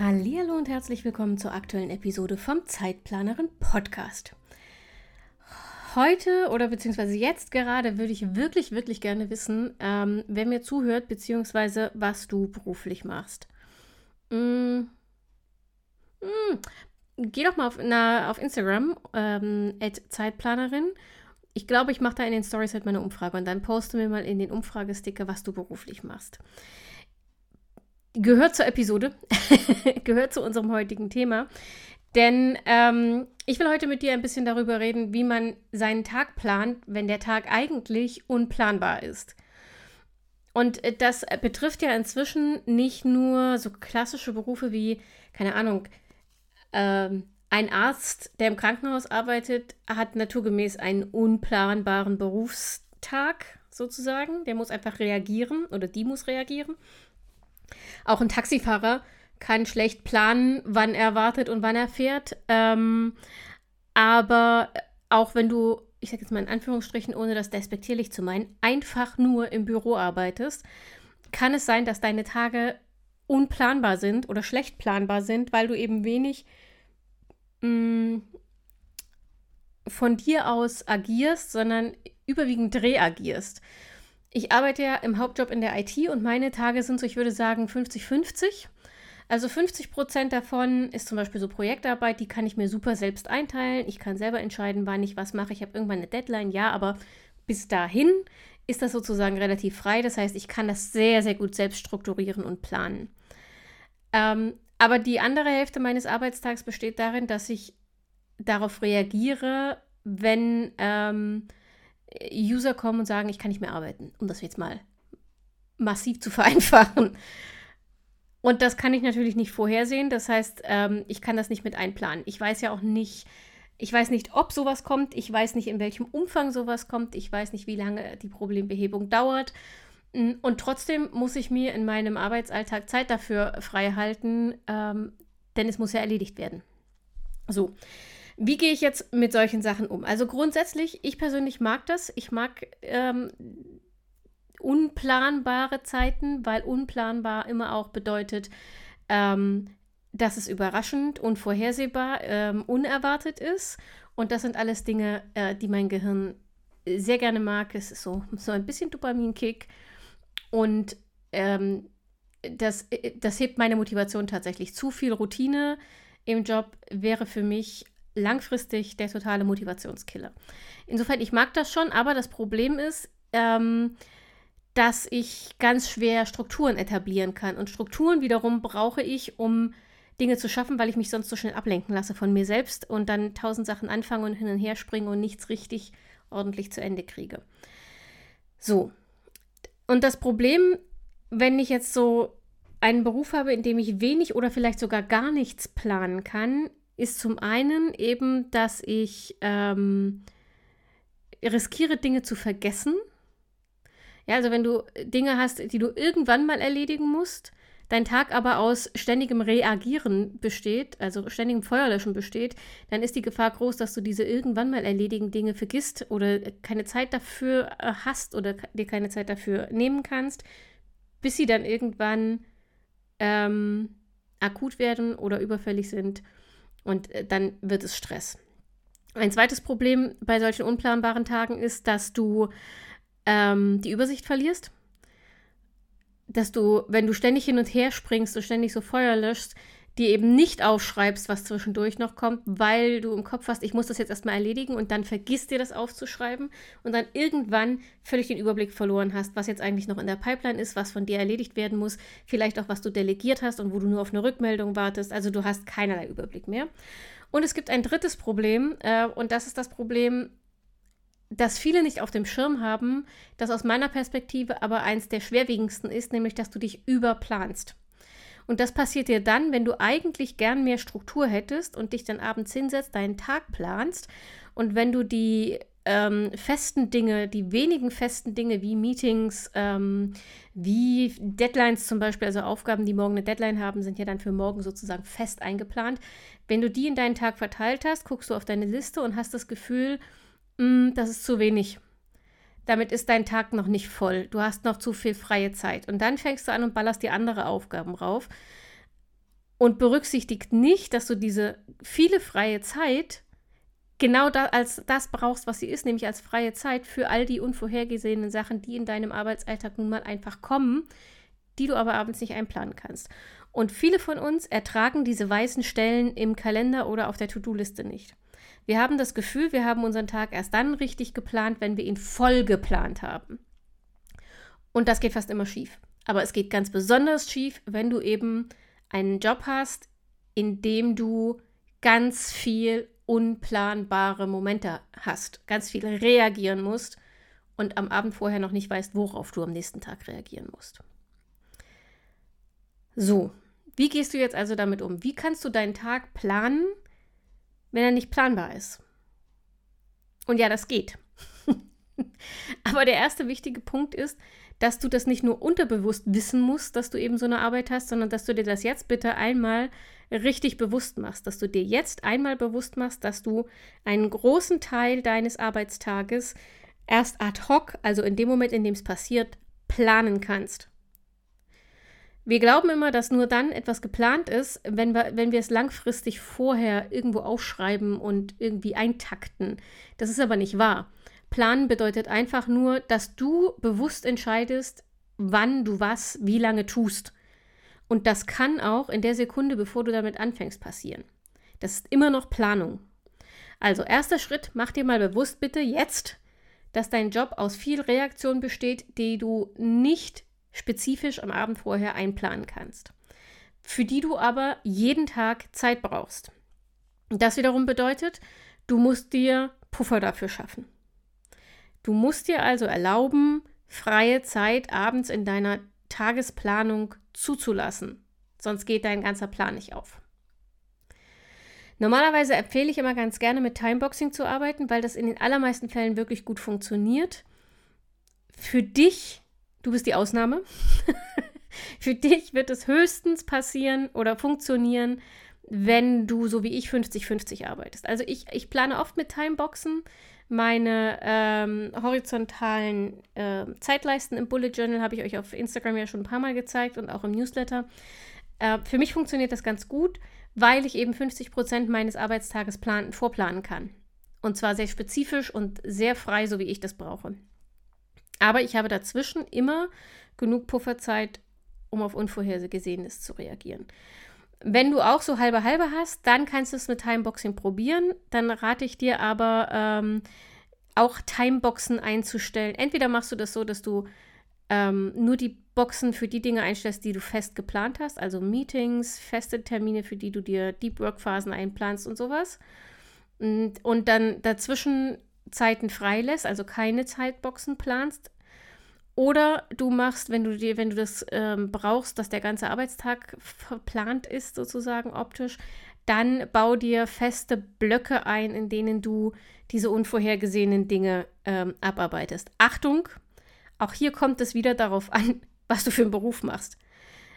Hallo und herzlich willkommen zur aktuellen Episode vom Zeitplanerin Podcast. Heute oder beziehungsweise jetzt gerade würde ich wirklich, wirklich gerne wissen, ähm, wer mir zuhört, beziehungsweise was du beruflich machst. Mm. Mm. Geh doch mal auf, na, auf Instagram, ähm, Zeitplanerin. Ich glaube, ich mache da in den Stories halt meine Umfrage und dann poste mir mal in den Umfragesticker, was du beruflich machst gehört zur Episode, gehört zu unserem heutigen Thema. Denn ähm, ich will heute mit dir ein bisschen darüber reden, wie man seinen Tag plant, wenn der Tag eigentlich unplanbar ist. Und äh, das betrifft ja inzwischen nicht nur so klassische Berufe wie, keine Ahnung, ähm, ein Arzt, der im Krankenhaus arbeitet, hat naturgemäß einen unplanbaren Berufstag sozusagen. Der muss einfach reagieren oder die muss reagieren. Auch ein Taxifahrer kann schlecht planen, wann er wartet und wann er fährt. Ähm, aber auch wenn du, ich sage jetzt mal in Anführungsstrichen, ohne das despektierlich zu meinen, einfach nur im Büro arbeitest, kann es sein, dass deine Tage unplanbar sind oder schlecht planbar sind, weil du eben wenig mh, mm, von dir aus agierst, sondern überwiegend reagierst ich arbeite ja im Hauptjob in der IT und meine Tage sind so, ich würde sagen, 50-50. Also 50 Prozent davon ist zum Beispiel so Projektarbeit, die kann ich mir super selbst einteilen. Ich kann selber entscheiden, wann ich was mache. Ich habe irgendwann eine Deadline, ja, aber bis dahin ist das sozusagen relativ frei. Das heißt, ich kann das sehr, sehr gut selbst strukturieren und planen. Ähm, aber die andere Hälfte meines Arbeitstags besteht darin, dass ich darauf reagiere, wenn ähm, User kommen und sagen, ich kann nicht mehr arbeiten, um das jetzt mal massiv zu vereinfachen. Und das kann ich natürlich nicht vorhersehen. Das heißt, ähm, ich kann das nicht mit einplanen. Ich weiß ja auch nicht, ich weiß nicht, ob sowas kommt. Ich weiß nicht, in welchem Umfang sowas kommt. Ich weiß nicht, wie lange die Problembehebung dauert. Mm, und trotzdem muss ich mir in meinem Arbeitsalltag Zeit dafür frei halten, ähm, denn es muss ja erledigt werden. So. Wie gehe ich jetzt mit solchen Sachen um? Also grundsätzlich, ich persönlich mag das. Ich mag ähm, unplanbare Zeiten, weil unplanbar immer auch bedeutet, ähm, dass es überraschend, unvorhersehbar, ähm, unerwartet ist. Und das sind alles Dinge, äh, die mein Gehirn sehr gerne mag. Es ist so, so ein bisschen Dopaminkick. Und ähm, das, äh, das hebt meine Motivation tatsächlich. Zu viel Routine im Job wäre für mich langfristig der totale Motivationskiller. Insofern, ich mag das schon, aber das Problem ist, ähm, dass ich ganz schwer Strukturen etablieren kann. Und Strukturen wiederum brauche ich, um Dinge zu schaffen, weil ich mich sonst so schnell ablenken lasse von mir selbst und dann tausend Sachen anfange und hin und her springe und nichts richtig ordentlich zu Ende kriege. So. Und das Problem, wenn ich jetzt so einen Beruf habe, in dem ich wenig oder vielleicht sogar gar nichts planen kann, ist zum einen eben, dass ich ähm, riskiere, Dinge zu vergessen. Ja, also wenn du Dinge hast, die du irgendwann mal erledigen musst, dein Tag aber aus ständigem Reagieren besteht, also ständigem Feuerlöschen besteht, dann ist die Gefahr groß, dass du diese irgendwann mal erledigen Dinge vergisst oder keine Zeit dafür äh, hast oder dir keine Zeit dafür nehmen kannst, bis sie dann irgendwann ähm, akut werden oder überfällig sind und äh, dann wird es Stress. Ein zweites Problem bei solchen unplanbaren Tagen ist, dass du ähm, die Übersicht verlierst. Dass du, wenn du ständig hin und her springst und ständig so Feuer löschst, dir eben nicht aufschreibst, was zwischendurch noch kommt, weil du im Kopf hast, ich muss das jetzt erstmal erledigen und dann vergisst dir das aufzuschreiben und dann irgendwann völlig den Überblick verloren hast, was jetzt eigentlich noch in der Pipeline ist, was von dir erledigt werden muss, vielleicht auch was du delegiert hast und wo du nur auf eine Rückmeldung wartest. Also du hast keinerlei Überblick mehr. Und es gibt ein drittes Problem äh, und das ist das Problem, das viele nicht auf dem Schirm haben, das aus meiner Perspektive aber eins der schwerwiegendsten ist, nämlich dass du dich überplanst. Und das passiert dir dann, wenn du eigentlich gern mehr Struktur hättest und dich dann abends hinsetzt, deinen Tag planst. Und wenn du die ähm, festen Dinge, die wenigen festen Dinge wie Meetings, ähm, wie Deadlines zum Beispiel, also Aufgaben, die morgen eine Deadline haben, sind ja dann für morgen sozusagen fest eingeplant. Wenn du die in deinen Tag verteilt hast, guckst du auf deine Liste und hast das Gefühl, mh, hm, das ist zu wenig. Damit ist dein Tag noch nicht voll. Du hast noch zu viel freie Zeit. Und dann fängst du an und ballerst die andere Aufgaben rauf und berücksichtigt nicht, dass du diese viele freie Zeit genau da, als das brauchst, was sie ist, nämlich als freie Zeit für all die unvorhergesehenen Sachen, die in deinem Arbeitsalltag nun mal einfach kommen, die du aber abends nicht einplanen kannst. Und viele von uns ertragen diese weißen Stellen im Kalender oder auf der To-Do-Liste nicht. Wir haben das Gefühl, wir haben unseren Tag erst dann richtig geplant, wenn wir ihn voll geplant haben. Und das geht fast immer schief. Aber es geht ganz besonders schief, wenn du eben einen Job hast, in dem du ganz viel unplanbare Momente hast, ganz viel reagieren musst und am Abend vorher noch nicht weißt, worauf du am nächsten Tag reagieren musst. So, wie gehst du jetzt also damit um? Wie kannst du deinen Tag planen, wenn er nicht planbar ist? Und ja, das geht. Aber der erste wichtige Punkt ist, dass du das nicht nur unterbewusst wissen musst, dass du eben so eine Arbeit hast, sondern dass du dir das jetzt bitte einmal richtig bewusst machst, dass du dir jetzt einmal bewusst machst, dass du einen großen Teil deines Arbeitstages erst ad hoc, also in dem Moment, in dem es passiert, planen kannst. Wir glauben immer, dass nur dann etwas geplant ist, wenn wir, wenn wir es langfristig vorher irgendwo aufschreiben und irgendwie eintakten. Das ist aber nicht wahr. Planen bedeutet einfach nur, dass du bewusst entscheidest, wann du was, wie lange tust. Und das kann auch in der Sekunde, bevor du damit anfängst, passieren. Das ist immer noch Planung. Also erster Schritt, mach dir mal bewusst bitte jetzt, dass dein Job aus viel Reaktion besteht, die du nicht spezifisch am Abend vorher einplanen kannst, für die du aber jeden Tag Zeit brauchst. Das wiederum bedeutet, du musst dir Puffer dafür schaffen. Du musst dir also erlauben, freie Zeit abends in deiner Tagesplanung zuzulassen. Sonst geht dein ganzer Plan nicht auf. Normalerweise empfehle ich immer ganz gerne mit Timeboxing zu arbeiten, weil das in den allermeisten Fällen wirklich gut funktioniert. Für dich, du bist die Ausnahme, für dich wird es höchstens passieren oder funktionieren, wenn du so wie ich 50-50 arbeitest. Also ich, ich plane oft mit Timeboxen meine ähm, horizontalen äh, Zeitleisten im Bullet Journal habe ich euch auf Instagram ja schon ein paar Mal gezeigt und auch im Newsletter. Äh, für mich funktioniert das ganz gut, weil ich eben 50 Prozent meines Arbeitstages plan vorplanen kann. Und zwar sehr spezifisch und sehr frei, so wie ich das brauche. Aber ich habe dazwischen immer genug Pufferzeit, um auf Unvorhergesehenes zu reagieren. Wenn du auch so halbe halbe hast, dann kannst du es mit Timeboxing probieren. Dann rate ich dir aber ähm, auch Timeboxen einzustellen. Entweder machst du das so, dass du ähm, nur die Boxen für die Dinge einstellst, die du fest geplant hast, also Meetings, feste Termine, für die du dir Deep Work Phasen einplanst und sowas. Und, und dann dazwischen Zeiten freilässt, also keine Zeitboxen planst, oder du machst, wenn du dir, wenn du das ähm, brauchst, dass der ganze Arbeitstag verplant ist, sozusagen optisch, dann bau dir feste Blöcke ein, in denen du diese unvorhergesehenen Dinge ähm, abarbeitest. Achtung, auch hier kommt es wieder darauf an, was du für einen Beruf machst.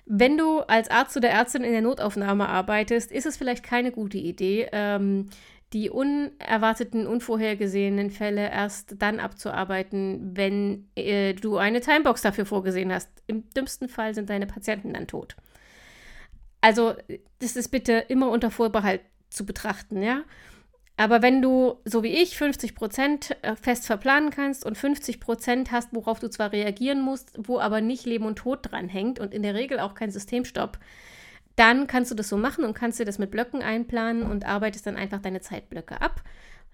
Wenn du als Arzt oder Ärztin in der Notaufnahme arbeitest, ist es vielleicht keine gute Idee, ähm, die unerwarteten, unvorhergesehenen Fälle erst dann abzuarbeiten, wenn äh, du eine Timebox dafür vorgesehen hast. Im dümmsten Fall sind deine Patienten dann tot. Also, das ist bitte immer unter Vorbehalt zu betrachten, ja. Aber wenn du, so wie ich, 50 Prozent äh, fest verplanen kannst und 50 Prozent hast, worauf du zwar reagieren musst, wo aber nicht Leben und Tod dran hängt und in der Regel auch kein Systemstopp, dann kannst du das so machen und kannst dir das mit Blöcken einplanen und arbeitest dann einfach deine Zeitblöcke ab,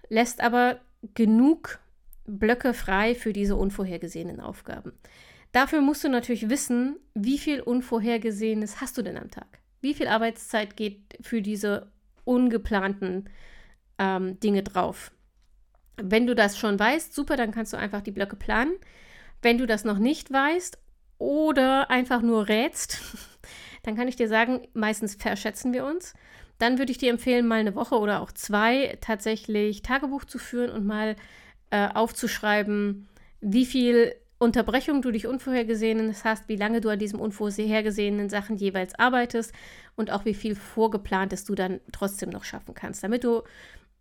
lässt aber genug Blöcke frei für diese unvorhergesehenen Aufgaben. Dafür musst du natürlich wissen, wie viel Unvorhergesehenes hast du denn am Tag? Wie viel Arbeitszeit geht für diese ungeplanten ähm, Dinge drauf? Wenn du das schon weißt, super, dann kannst du einfach die Blöcke planen. Wenn du das noch nicht weißt oder einfach nur rätst, dann kann ich dir sagen, meistens verschätzen wir uns. Dann würde ich dir empfehlen, mal eine Woche oder auch zwei tatsächlich Tagebuch zu führen und mal äh, aufzuschreiben, wie viel Unterbrechung du dich Unvorhergesehenes hast, wie lange du an diesem unvorhergesehenen Sachen jeweils arbeitest und auch wie viel Vorgeplantes du dann trotzdem noch schaffen kannst, damit du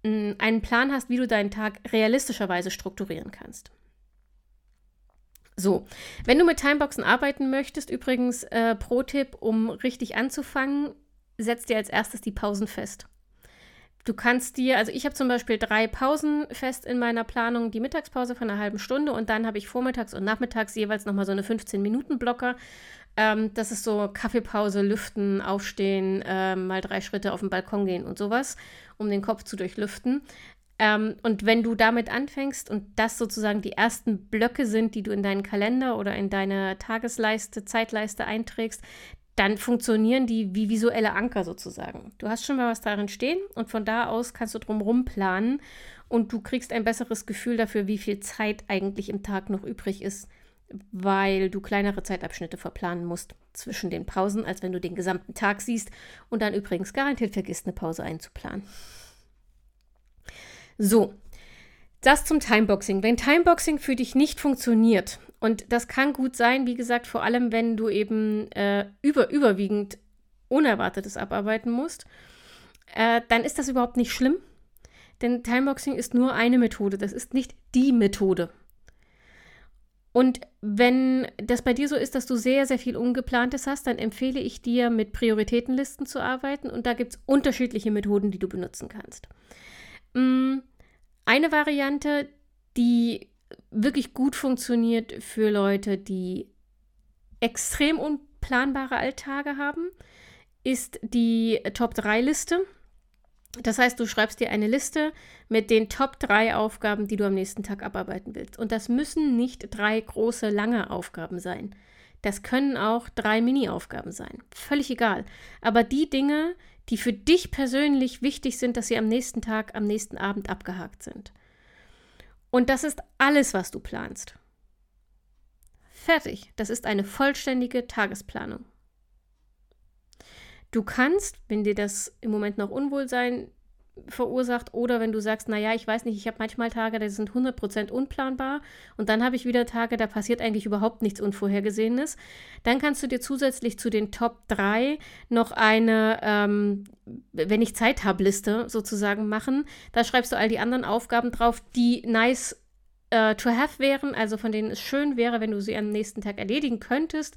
mm, einen Plan hast, wie du deinen Tag realistischerweise strukturieren kannst. So, wenn du mit Timeboxen arbeiten möchtest, übrigens äh, Pro-Tipp, um richtig anzufangen, setz dir als erstes die Pausen fest. Du kannst dir, also ich habe zum Beispiel drei Pausen fest in meiner Planung, die Mittagspause von einer halben Stunde und dann habe ich vormittags und nachmittags jeweils nochmal so eine 15-Minuten-Blocker. Ähm, das ist so Kaffeepause, Lüften, Aufstehen, äh, mal drei Schritte auf den Balkon gehen und sowas, um den Kopf zu durchlüften. Ähm, und wenn du damit anfängst und das sozusagen die ersten Blöcke sind, die du in deinen Kalender oder in deine Tagesleiste, Zeitleiste einträgst, dann funktionieren die wie visuelle Anker sozusagen. Du hast schon mal was darin stehen und von da aus kannst du drumherum planen und du kriegst ein besseres Gefühl dafür, wie viel Zeit eigentlich im Tag noch übrig ist, weil du kleinere Zeitabschnitte verplanen musst zwischen den Pausen, als wenn du den gesamten Tag siehst und dann übrigens garantiert vergisst, eine Pause einzuplanen. So, das zum Timeboxing. Wenn Timeboxing für dich nicht funktioniert, und das kann gut sein, wie gesagt, vor allem wenn du eben äh, über, überwiegend Unerwartetes abarbeiten musst, äh, dann ist das überhaupt nicht schlimm. Denn Timeboxing ist nur eine Methode, das ist nicht die Methode. Und wenn das bei dir so ist, dass du sehr, sehr viel Ungeplantes hast, dann empfehle ich dir, mit Prioritätenlisten zu arbeiten. Und da gibt es unterschiedliche Methoden, die du benutzen kannst. Mm, eine Variante, die wirklich gut funktioniert für Leute, die extrem unplanbare Alltage haben, ist die Top-3-Liste. Das heißt, du schreibst dir eine Liste mit den Top 3 Aufgaben, die du am nächsten Tag abarbeiten willst. Und das müssen nicht drei große, lange Aufgaben sein. Das können auch drei Mini-Aufgaben sein. Völlig egal. Aber die Dinge, die für dich persönlich wichtig sind, dass sie am nächsten Tag, am nächsten Abend abgehakt sind. Und das ist alles, was du planst. Fertig. Das ist eine vollständige Tagesplanung. Du kannst, wenn dir das im Moment noch Unwohlsein verursacht oder wenn du sagst, naja, ich weiß nicht, ich habe manchmal Tage, die sind 100% unplanbar und dann habe ich wieder Tage, da passiert eigentlich überhaupt nichts Unvorhergesehenes, dann kannst du dir zusätzlich zu den Top 3 noch eine, ähm, wenn ich Zeit habe, Liste sozusagen machen. Da schreibst du all die anderen Aufgaben drauf, die nice uh, to have wären, also von denen es schön wäre, wenn du sie am nächsten Tag erledigen könntest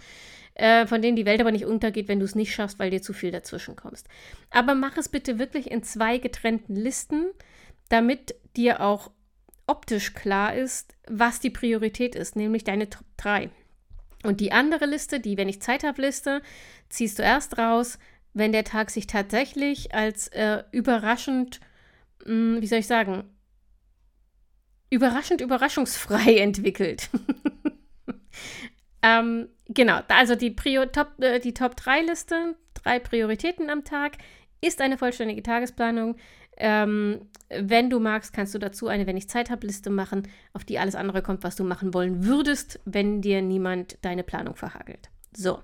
äh, von denen die Welt aber nicht untergeht, wenn du es nicht schaffst, weil dir zu viel dazwischen kommst. Aber mach es bitte wirklich in zwei getrennten Listen, damit dir auch optisch klar ist, was die Priorität ist, nämlich deine Top 3. Und die andere Liste, die, wenn ich Zeit habe, Liste, ziehst du erst raus, wenn der Tag sich tatsächlich als äh, überraschend, mh, hm, wie soll ich sagen, überraschend überraschungsfrei entwickelt. ähm, genau, also die, Prio Top, äh, die Top-3-Liste, drei Prioritäten am Tag, ist eine vollständige Tagesplanung. Ähm, wenn du magst, kannst du dazu eine Wenn ich Zeit habe Liste machen, auf die alles andere kommt, was du machen wollen würdest, wenn dir niemand deine Planung verhagelt. So,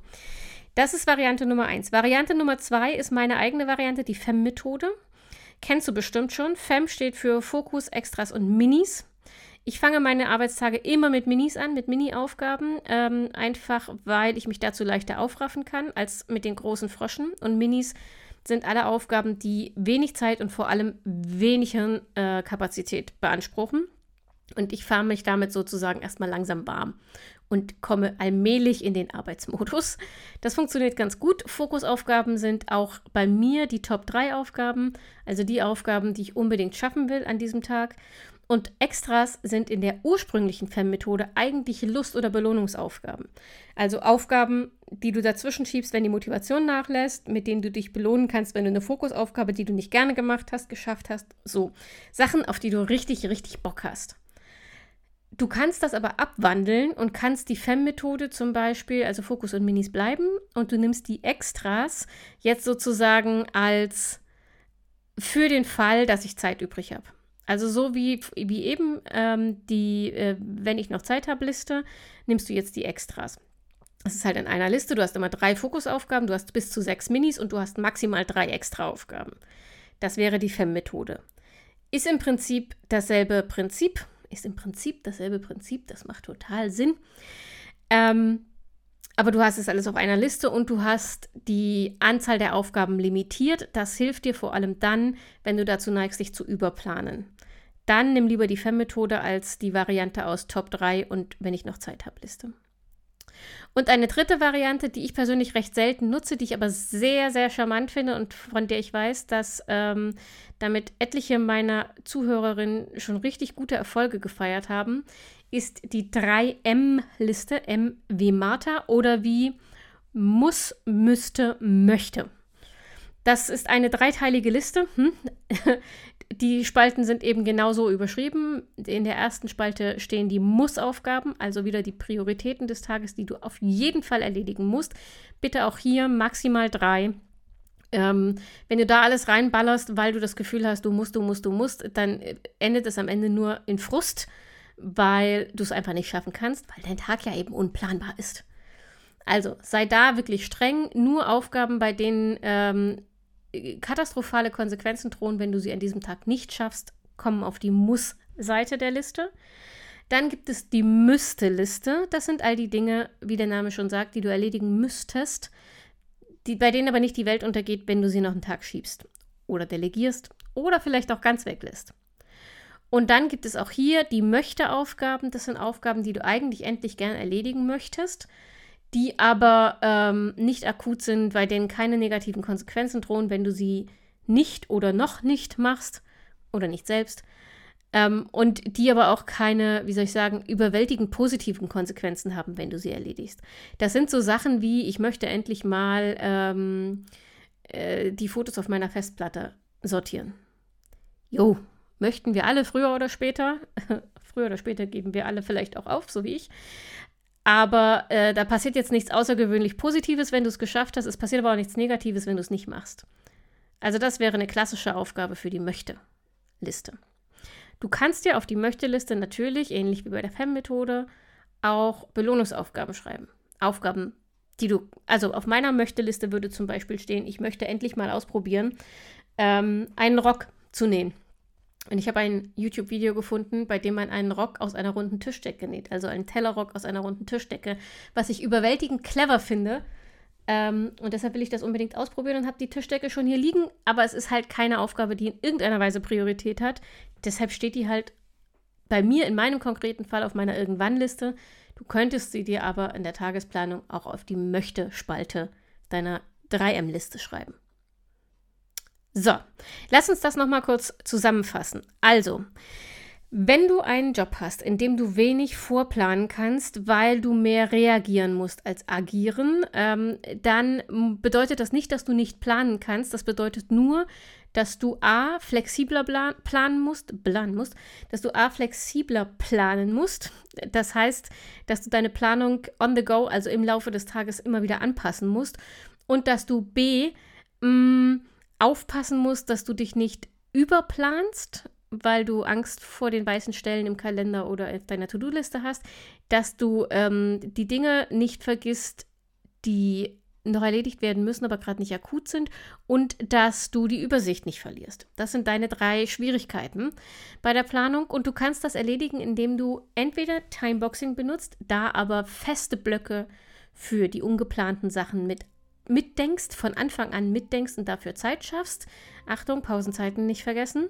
das ist Variante Nummer 1. Variante Nummer 2 ist meine eigene Variante, die FEM-Methode. Kennst du bestimmt schon. FEM steht für Fokus, Extras und Minis. Ich fange meine Arbeitstage immer mit Minis an, mit Mini-Aufgaben, ähm, einfach weil ich mich dazu leichter aufraffen kann als mit den großen Froschen. Und Minis sind alle Aufgaben, die wenig Zeit und vor allem wenig Hirnkapazität beanspruchen. Und ich fahre mich damit sozusagen erstmal langsam warm und komme allmählich in den Arbeitsmodus. Das funktioniert ganz gut. Fokusaufgaben sind auch bei mir die Top 3 Aufgaben, also die Aufgaben, die ich unbedingt schaffen will an diesem Tag. Und Extras sind in der ursprünglichen FEM-Methode eigentlich Lust- oder Belohnungsaufgaben. Also Aufgaben, die du dazwischen schiebst, wenn die Motivation nachlässt, mit denen du dich belohnen kannst, wenn du eine Fokusaufgabe, die du nicht gerne gemacht hast, geschafft hast. So. Sachen, auf die du richtig, richtig Bock hast. Du kannst das aber abwandeln und kannst die FEM-Methode zum Beispiel, also Fokus und Minis bleiben und du nimmst die Extras jetzt sozusagen als für den Fall, dass ich Zeit übrig habe. Also so wie, wie eben ähm, die, äh, wenn ich noch Zeit habe, Liste, nimmst du jetzt die Extras. Das ist halt in einer Liste. Du hast immer drei Fokusaufgaben, du hast bis zu sechs Minis und du hast maximal drei Extraaufgaben. Das wäre die FEM-Methode. Ist im Prinzip dasselbe Prinzip. Ist im Prinzip dasselbe Prinzip. Das macht total Sinn. Ähm, aber du hast es alles auf einer Liste und du hast die Anzahl der Aufgaben limitiert. Das hilft dir vor allem dann, wenn du dazu neigst, dich zu überplanen. Dann nimm lieber die FEM-Methode als die Variante aus Top 3 und wenn ich noch Zeit habe, Liste. Und eine dritte Variante, die ich persönlich recht selten nutze, die ich aber sehr, sehr charmant finde und von der ich weiß, dass ähm, damit etliche meiner Zuhörerinnen schon richtig gute Erfolge gefeiert haben, ist die 3M-Liste, M wie Martha oder wie muss, müsste, möchte. Das ist eine dreiteilige Liste. Hm? Die Spalten sind eben genauso überschrieben. In der ersten Spalte stehen die Muss-Aufgaben, also wieder die Prioritäten des Tages, die du auf jeden Fall erledigen musst. Bitte auch hier maximal drei. Ähm, wenn du da alles reinballerst, weil du das Gefühl hast, du musst, du musst, du musst, dann endet es am Ende nur in Frust, weil du es einfach nicht schaffen kannst, weil dein Tag ja eben unplanbar ist. Also sei da wirklich streng, nur Aufgaben, bei denen ähm, katastrophale Konsequenzen drohen, wenn du sie an diesem Tag nicht schaffst, kommen auf die Muss-Seite der Liste. Dann gibt es die Müsste-Liste. Das sind all die Dinge, wie der Name schon sagt, die du erledigen müsstest, die, bei denen aber nicht die Welt untergeht, wenn du sie noch einen Tag schiebst oder delegierst oder vielleicht auch ganz weglässt. Und dann gibt es auch hier die Möchte-Aufgaben. Das sind Aufgaben, die du eigentlich endlich gern erledigen möchtest die aber ähm, nicht akut sind, bei denen keine negativen Konsequenzen drohen, wenn du sie nicht oder noch nicht machst oder nicht selbst. Ähm, und die aber auch keine, wie soll ich sagen, überwältigend positiven Konsequenzen haben, wenn du sie erledigst. Das sind so Sachen wie, ich möchte endlich mal ähm, äh, die Fotos auf meiner Festplatte sortieren. Jo, möchten wir alle früher oder später. früher oder später geben wir alle vielleicht auch auf, so wie ich. Aber äh, da passiert jetzt nichts außergewöhnlich Positives, wenn du es geschafft hast. Es passiert aber auch nichts Negatives, wenn du es nicht machst. Also das wäre eine klassische Aufgabe für die Möchte-Liste. Du kannst dir auf die Möchte-Liste natürlich, ähnlich wie bei der FEM-Methode, auch Belohnungsaufgaben schreiben. Aufgaben, die du, also auf meiner Möchte-Liste würde zum Beispiel stehen, ich möchte endlich mal ausprobieren, ähm, einen Rock zu nähen. Und ich habe ein YouTube-Video gefunden, bei dem man einen Rock aus einer runden Tischdecke näht. Also einen Tellerrock aus einer runden Tischdecke, was ich überwältigend clever finde. Ähm, und deshalb will ich das unbedingt ausprobieren und habe die Tischdecke schon hier liegen. Aber es ist halt keine Aufgabe, die in irgendeiner Weise Priorität hat. Deshalb steht die halt bei mir in meinem konkreten Fall auf meiner Irgendwann-Liste. Du könntest sie dir aber in der Tagesplanung auch auf die Möchte-Spalte deiner 3M-Liste schreiben. So, lass uns das nochmal kurz zusammenfassen. Also, wenn du einen Job hast, in dem du wenig vorplanen kannst, weil du mehr reagieren musst als agieren, ähm, dann bedeutet das nicht, dass du nicht planen kannst. Das bedeutet nur, dass du A, flexibler planen musst, planen musst, dass du A, flexibler planen musst. Das heißt, dass du deine Planung on the go, also im Laufe des Tages immer wieder anpassen musst und dass du B, mh, mm, aufpassen musst, dass du dich nicht überplanst, weil du Angst vor den weißen Stellen im Kalender oder auf deiner To-Do-Liste hast, dass du ähm, die Dinge nicht vergisst, die noch erledigt werden müssen, aber gerade nicht akut sind und dass du die Übersicht nicht verlierst. Das sind deine drei Schwierigkeiten bei der Planung und du kannst das erledigen, indem du entweder Timeboxing benutzt, da aber feste Blöcke für die ungeplanten Sachen mit mitdenkst, von Anfang an mitdenkst und dafür Zeit schaffst. Achtung, Pausenzeiten nicht vergessen.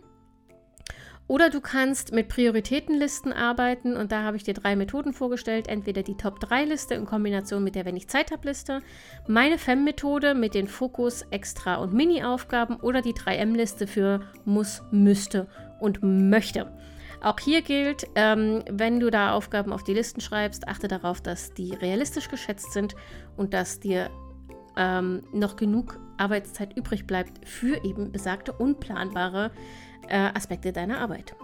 Oder du kannst mit Prioritätenlisten arbeiten und da habe ich dir drei Methoden vorgestellt. Entweder die Top-3-Liste in Kombination mit der Wenn ich Zeit habe Liste, meine FEM-Methode mit den Fokus, Extra und Mini-Aufgaben oder die 3M-Liste für Muss, Müsste und Möchte. Auch hier gilt, ähm, wenn du da Aufgaben auf die Listen schreibst, achte darauf, dass die realistisch geschätzt sind und dass dir ähm, noch genug Arbeitszeit übrig bleibt für eben besagte unplanbare äh, Aspekte deiner Arbeit.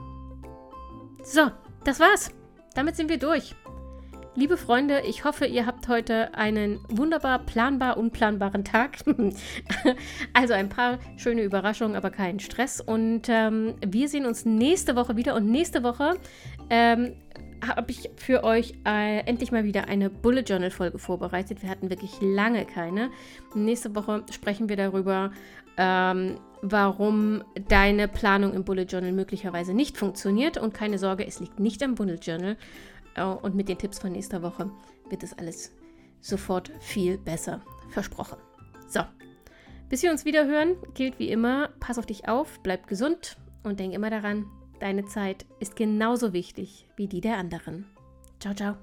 So, das war's. Damit sind wir durch. Liebe Freunde, ich hoffe, ihr habt heute einen wunderbar planbar unplanbaren Tag. also ein paar schöne Überraschungen, aber keinen Stress. Und ähm, wir sehen uns nächste Woche wieder. Und nächste Woche ähm, habe ich für euch äh, endlich mal wieder eine Bullet Journal Folge vorbereitet. Wir hatten wirklich lange keine. Nächste Woche sprechen wir darüber, ähm, warum deine Planung im Bullet Journal möglicherweise nicht funktioniert. Und keine Sorge, es liegt nicht am Bullet Journal. Äh, und mit den Tipps von nächster Woche wird es alles sofort viel besser. Versprochen. So, bis wir uns wieder hören, gilt wie immer, pass auf dich auf, bleib gesund und denk immer daran, deine Zeit ist genauso wichtig wie die der anderen. Ciao, ciao.